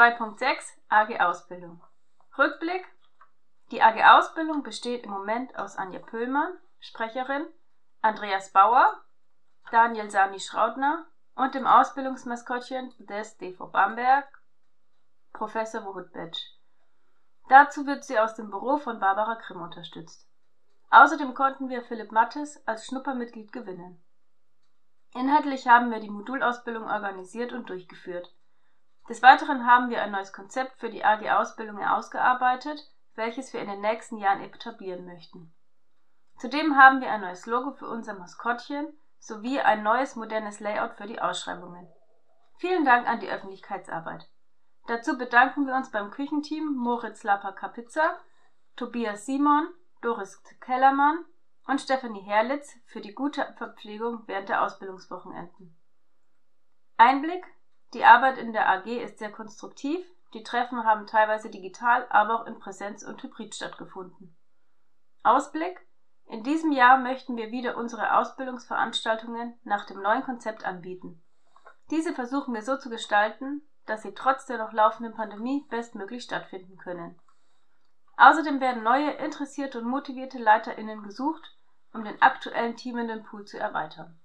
2.6 AG Ausbildung Rückblick Die AG Ausbildung besteht im Moment aus Anja Pöllmann, Sprecherin, Andreas Bauer, Daniel Sani Schraudner und dem Ausbildungsmaskottchen des DV Bamberg, Professor Wohutbetsch. Dazu wird sie aus dem Büro von Barbara Grimm unterstützt. Außerdem konnten wir Philipp Mattes als Schnuppermitglied gewinnen. Inhaltlich haben wir die Modulausbildung organisiert und durchgeführt. Des Weiteren haben wir ein neues Konzept für die AG Ausbildung ausgearbeitet, welches wir in den nächsten Jahren etablieren möchten. Zudem haben wir ein neues Logo für unser Maskottchen sowie ein neues modernes Layout für die Ausschreibungen. Vielen Dank an die Öffentlichkeitsarbeit. Dazu bedanken wir uns beim Küchenteam Moritz Lapper-Kapitzer, Tobias Simon, Doris Kellermann und Stefanie Herlitz für die gute Verpflegung während der Ausbildungswochenenden. Einblick Die Arbeit in der AG ist sehr konstruktiv, die Treffen haben teilweise digital, aber auch in Präsenz und Hybrid stattgefunden. Ausblick In diesem Jahr möchten wir wieder unsere Ausbildungsveranstaltungen nach dem neuen Konzept anbieten. Diese versuchen wir so zu gestalten, dass sie trotz der noch laufenden Pandemie bestmöglich stattfinden können. Außerdem werden neue, interessierte und motivierte LeiterInnen gesucht, um den aktuellen teamenden Pool zu erweitern